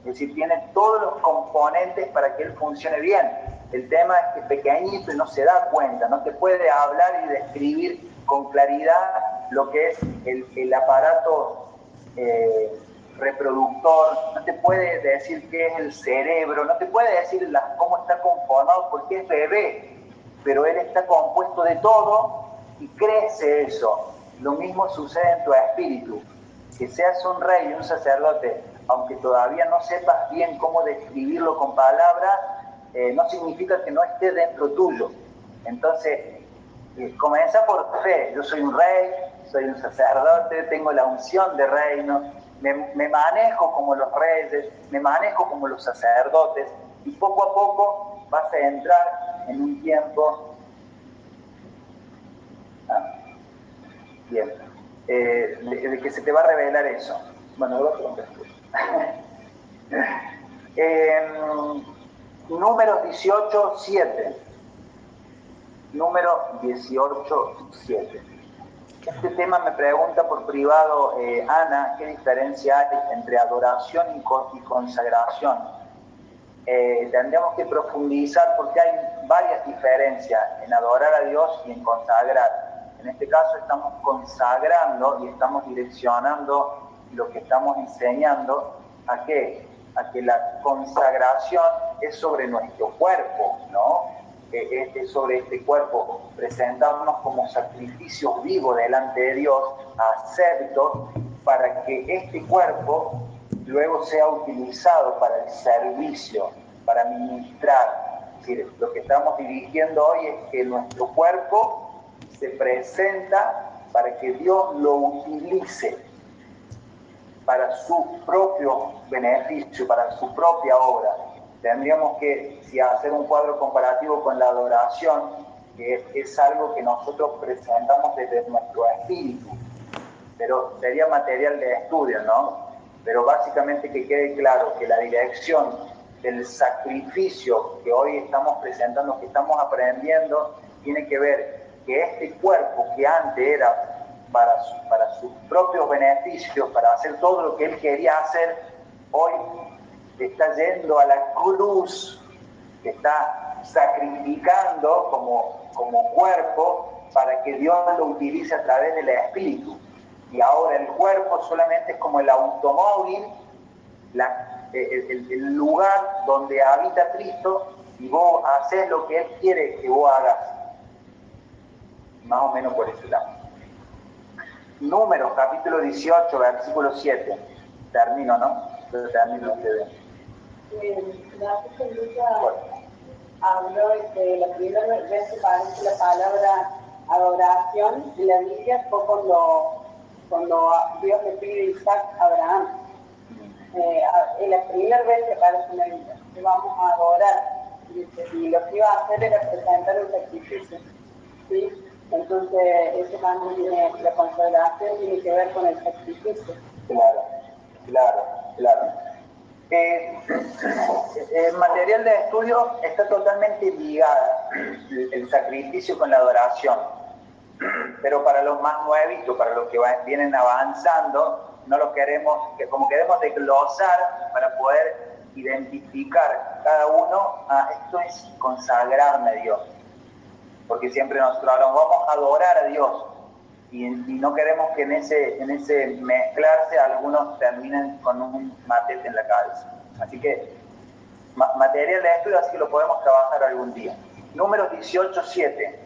Es decir, tiene todos los componentes para que él funcione bien. El tema es que es pequeñito y no se da cuenta, no te puede hablar y describir con claridad lo que es el, el aparato eh, reproductor, no te puede decir qué es el cerebro, no te puede decir cómo está conformado porque es bebé, pero él está compuesto de todo y crece eso. Lo mismo sucede en tu espíritu. Que seas un rey y un sacerdote, aunque todavía no sepas bien cómo describirlo con palabras, eh, no significa que no esté dentro tuyo. Entonces, eh, comienza por fe. Yo soy un rey, soy un sacerdote, tengo la unción de reino, me, manejo como los reyes, me manejo como los sacerdotes y poco a poco vas a entrar en un tiempo... Ah, bien, eh, de, que se te va a revelar eso. Bueno, lo otro eh, número 18, 7. Número 18, 7. Este tema me pregunta por privado, eh, Ana, ¿qué diferencia hay entre adoración y, consagración? Eh, tendríamos que profundizar porque hay varias diferencias en adorar a Dios y en consagrar. En este caso estamos consagrando y estamos direccionando lo que estamos enseñando a qué? A que la consagración es sobre nuestro cuerpo, ¿no? este, sobre este cuerpo, presentarnos como sacrificio vivo delante de Dios, acepto, para que este cuerpo luego sea utilizado para el servicio, para ministrar. Es decir, lo que estamos dirigiendo hoy es que nuestro cuerpo se presenta para que Dios lo utilice para su propio beneficio, para su propia obra tendríamos que si hacer un cuadro comparativo con la adoración, que es, algo que nosotros presentamos desde nuestro espíritu, pero sería material de estudio, ¿no? Pero básicamente que quede claro que la dirección del sacrificio que hoy estamos presentando, que estamos aprendiendo, tiene que ver que este cuerpo que antes era para, para sus propios beneficios, para hacer todo lo que él quería hacer, hoy está yendo a la cruz, está sacrificando como, como cuerpo para que Dios lo utilice a través del Espíritu. Y ahora el cuerpo solamente es como el automóvil, el, lugar donde habita Cristo y vos haces lo que Él quiere que vos hagas. Más o menos por ese lado. Números, capítulo 18, versículo 7. Termino, ¿no? termino ustedes habló de la primera vez que aparece la palabra adoración en la Biblia fue cuando, cuando Dios le pide Isaac a Abraham. Eh, la primera vez que aparece que vamos a adorar. Y lo que iba a hacer era presentar un sacrificio. ¿sí? Entonces, ese también tiene, la consagración tiene que ver con el sacrificio. Claro, claro, claro el material de estudio está totalmente ligada el sacrificio con la adoración. Pero para los más nuevitos, para los que vienen avanzando, no lo queremos, que como queremos desglosar para poder identificar cada uno, ah, esto es consagrarme a Dios. Porque siempre nosotros vamos a adorar a Dios. y, no queremos que en ese, en ese mezclarse algunos terminen con un matete en la cabeza. Así que material de estudio, así que lo podemos trabajar algún día. Número 18.7.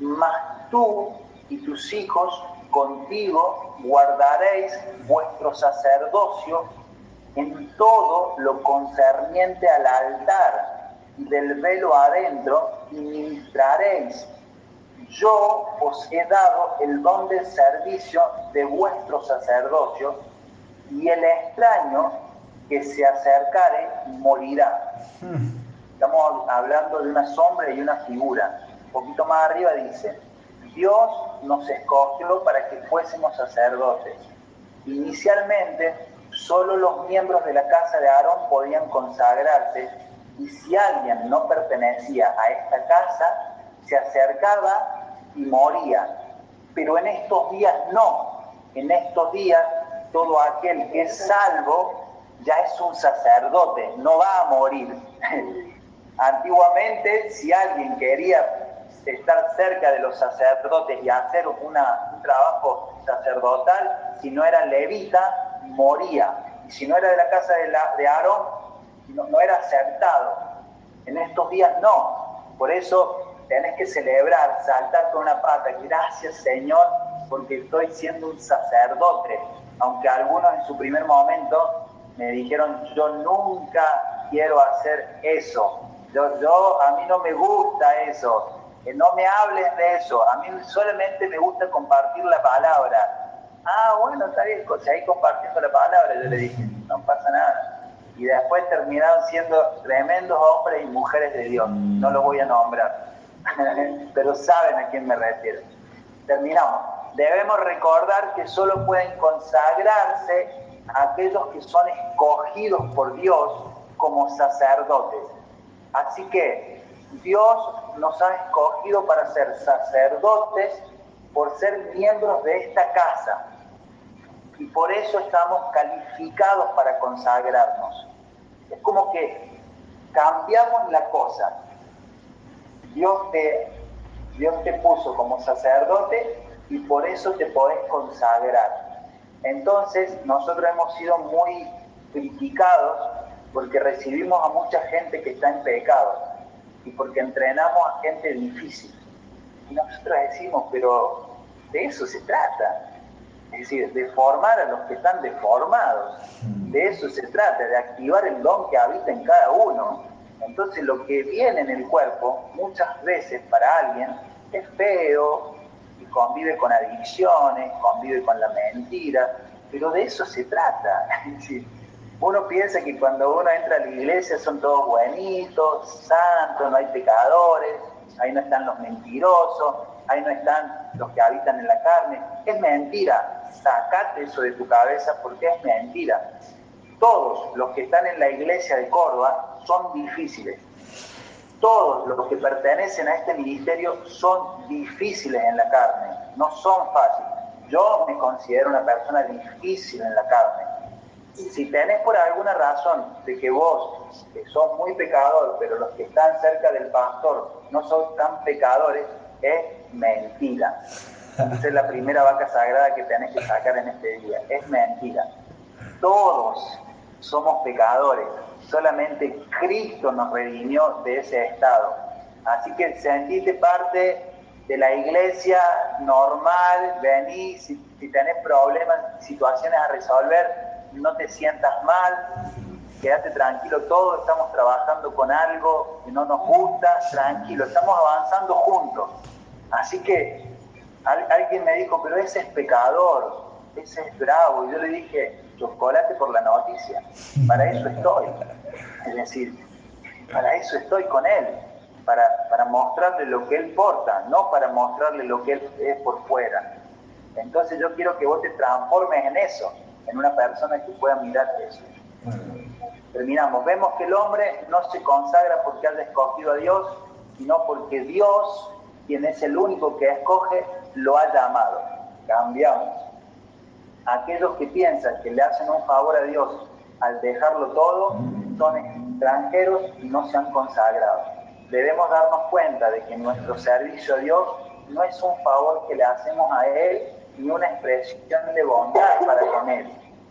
Más tú y tus hijos contigo guardaréis vuestro sacerdocio en todo lo concerniente al altar y del velo adentro y ministraréis. Yo os he dado el don del servicio de vuestro sacerdocio y el extraño que se acercare morirá. Estamos hablando de una sombra y una figura. Un poquito más arriba dice, Dios nos escogió para que fuésemos sacerdotes. Inicialmente, solo los miembros de la casa de Aarón podían consagrarse y si alguien no pertenecía a esta casa, se acercaba y moría. Pero en estos días no. En estos días todo aquel que es salvo ya es un sacerdote, no va a morir. <laughs> Antiguamente, si alguien quería estar cerca de los sacerdotes y hacer un trabajo sacerdotal, si no era levita, moría. Y si no era de la casa de, Aarón, no, no era aceptado. En estos días no. Por eso tenés que celebrar, saltar con una pata. Gracias Señor, porque estoy siendo un sacerdote. Aunque algunos en su primer momento me dijeron, yo nunca quiero hacer eso. Yo, yo, a mí no me gusta eso no me hables de eso, a mí solamente me gusta compartir la palabra. Ah, bueno, está bien, ahí compartiendo la palabra, yo le dije, no pasa nada. Y después terminaron siendo tremendos hombres y mujeres de Dios, no lo voy a nombrar, <laughs> pero saben a quién me refiero. Terminamos. Debemos recordar que solo pueden consagrarse aquellos que son escogidos por Dios como sacerdotes. Así que Dios nos ha escogido para ser sacerdotes por ser miembros de esta casa. Y por eso estamos calificados para consagrarnos. Es como que cambiamos la cosa. Dios te, Dios te puso como sacerdote y por eso te podés consagrar. Entonces nosotros hemos sido muy criticados porque recibimos a mucha gente que está en pecado y porque entrenamos a gente difícil. Y nosotros decimos, pero de eso se trata. Es decir, de formar a los que están deformados. De eso se trata, de activar el don que habita en cada uno. Entonces lo que viene en el cuerpo, muchas veces para alguien, es feo y convive con adicciones, convive con la mentira, pero de eso se trata. <laughs> Es decir, uno piensa que cuando uno entra a la iglesia son todos buenitos, santos, no hay pecadores, ahí no están los mentirosos, ahí no están los que habitan en la carne. Es mentira, sacate eso de tu cabeza porque es mentira. Todos los que están en la iglesia de Córdoba son difíciles. Todos los que pertenecen a este ministerio son difíciles en la carne, no son fáciles. Yo me considero una persona difícil en la carne si tenés por alguna razón de que vos que sos muy pecador, pero los que están cerca del pastor no son tan pecadores, es mentira. Esa es la primera vaca sagrada que tenés que sacar en este día. Es mentira. Todos somos pecadores. Solamente Cristo nos redimió de ese estado. Así que sentiste parte de la iglesia normal, vení, si, si tenés problemas, situaciones a resolver, no te sientas mal, quédate tranquilo, todos estamos trabajando con algo que no nos gusta, tranquilo, estamos avanzando juntos. Así que alguien me dijo, pero ese es pecador, ese es bravo. Y yo le dije, chocolate por la noticia, para eso estoy. Es decir, para eso estoy con él, para, para mostrarle lo que él porta, no para mostrarle lo que él es por fuera. Entonces yo quiero que vos te transformes en eso en una persona que pueda mirar eso. Terminamos. Vemos que el hombre no se consagra porque haya escogido a Dios, sino porque Dios, quien es el único que escoge, lo ha llamado. Cambiamos. Aquellos que piensan que le hacen un favor a Dios al dejarlo todo son extranjeros y no se han consagrado. Debemos darnos cuenta de que nuestro servicio a Dios no es un favor que le hacemos a Él ni una expresión de bondad para con Él.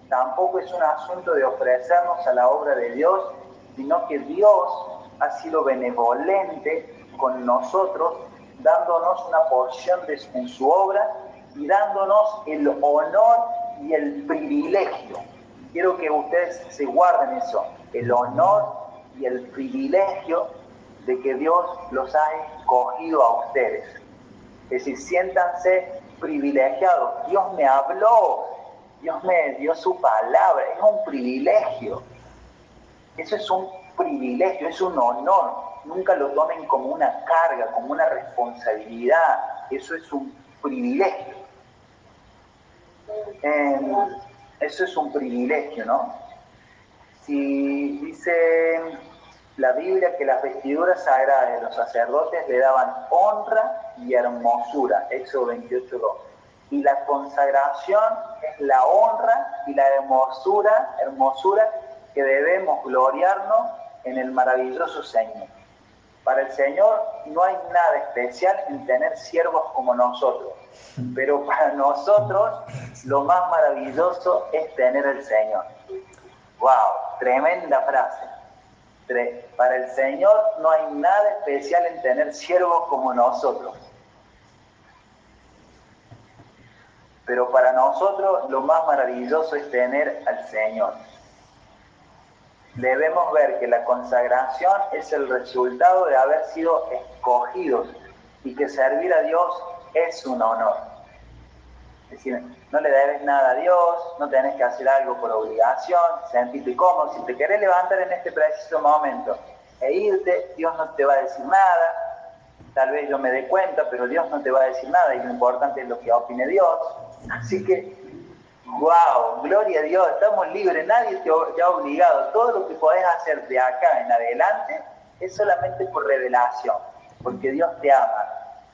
Tampoco es un asunto de ofrecernos a la obra de Dios, sino que Dios ha sido benevolente con nosotros, dándonos una porción de, en su obra y dándonos el honor y el privilegio. Quiero que ustedes se guarden eso, el honor y el privilegio de que Dios los ha escogido a ustedes. Es decir, siéntanse privilegiados. Dios me habló, Dios me dio su palabra, es un privilegio. Eso es un privilegio, es un honor. Nunca lo tomen como una carga, como una responsabilidad. Eso es un privilegio. Em, eso es un privilegio, ¿no? Si dice la Biblia que las vestiduras sagradas de los sacerdotes le daban honra y hermosura, Éxodo 28.2. Y la consagración es la honra y la hermosura, hermosura que debemos gloriarnos en el maravilloso Señor. Para el Señor no hay nada especial en tener siervos como nosotros, pero para nosotros lo más maravilloso es tener el Señor. ¡Wow! Tremenda frase. Para el Señor no hay nada especial en tener siervos como nosotros. Pero para nosotros lo más maravilloso es tener al Señor. Debemos ver que la consagración es el resultado de haber sido escogidos y que servir a Dios es un honor. Decir, no le debes nada a Dios, no tenés que hacer algo por obligación, sentirte cómodo. Si te querés levantar en este preciso momento e irte, Dios no te va a decir nada. Tal vez yo me dé cuenta, pero Dios no te va a decir nada y lo importante es lo que opine Dios. Así que, wow, gloria a Dios, estamos libres, nadie te ha obligado. Todo lo que podés hacer de acá en adelante es solamente por revelación, porque Dios te ama.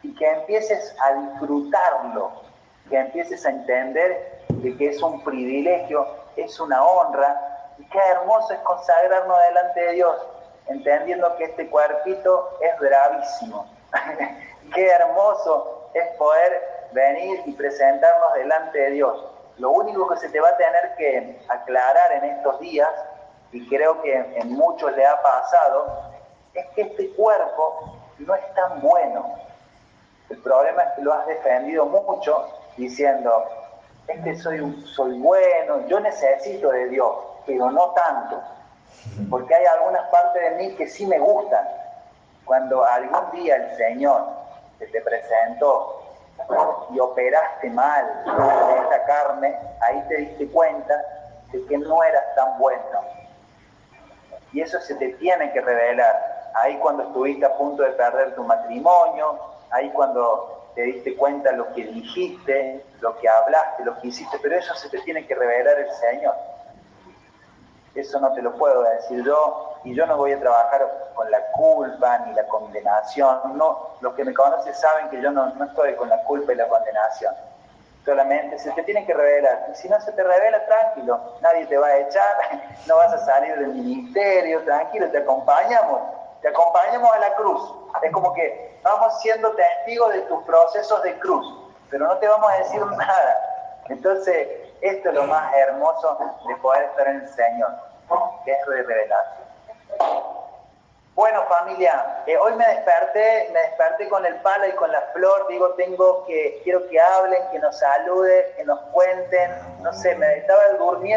Y que empieces a disfrutarlo, que empieces a entender de que es un privilegio, es una honra, y qué hermoso es consagrarnos delante de Dios, entendiendo que este cuerpito es bravísimo. <laughs> qué hermoso es poder venir y presentarnos delante de Dios. Lo único que se te va a tener que aclarar en estos días, y creo que en muchos le ha pasado, es que este cuerpo no es tan bueno. El problema es que lo has defendido mucho diciendo, es que soy, soy bueno, yo necesito de Dios, pero no tanto. Porque hay algunas partes de mí que sí me gustan. Cuando algún día el Señor se te presentó y operaste mal de esta carne, ahí te diste cuenta de que no eras tan bueno. Y eso se te tiene que revelar. Ahí cuando estuviste a punto de perder tu matrimonio, ahí cuando te diste cuenta lo que dijiste, lo que hablaste, lo que hiciste, pero eso se te tiene que revelar el Señor. Eso no te lo puedo decir yo y yo no voy a trabajar con la culpa ni la condenación. No, los que me conocen saben que yo no, no estoy con la culpa y la condenación. Solamente se te tiene que revelar. Y si no se te revela, tranquilo, nadie te va a echar, <laughs> no vas a salir del ministerio, tranquilo, te acompañamos, te acompañamos a la cruz. Es como que vamos siendo testigos de tus procesos de cruz, pero no te vamos a decir nada. Entonces, esto es lo más hermoso de poder estar en el Señor, que es revelación. Bueno, familia, eh, hoy me desperté, me desperté con el palo y con la flor. Digo, tengo que, quiero que hablen, que nos saluden, que nos cuenten. No sé, me estaba durmiendo.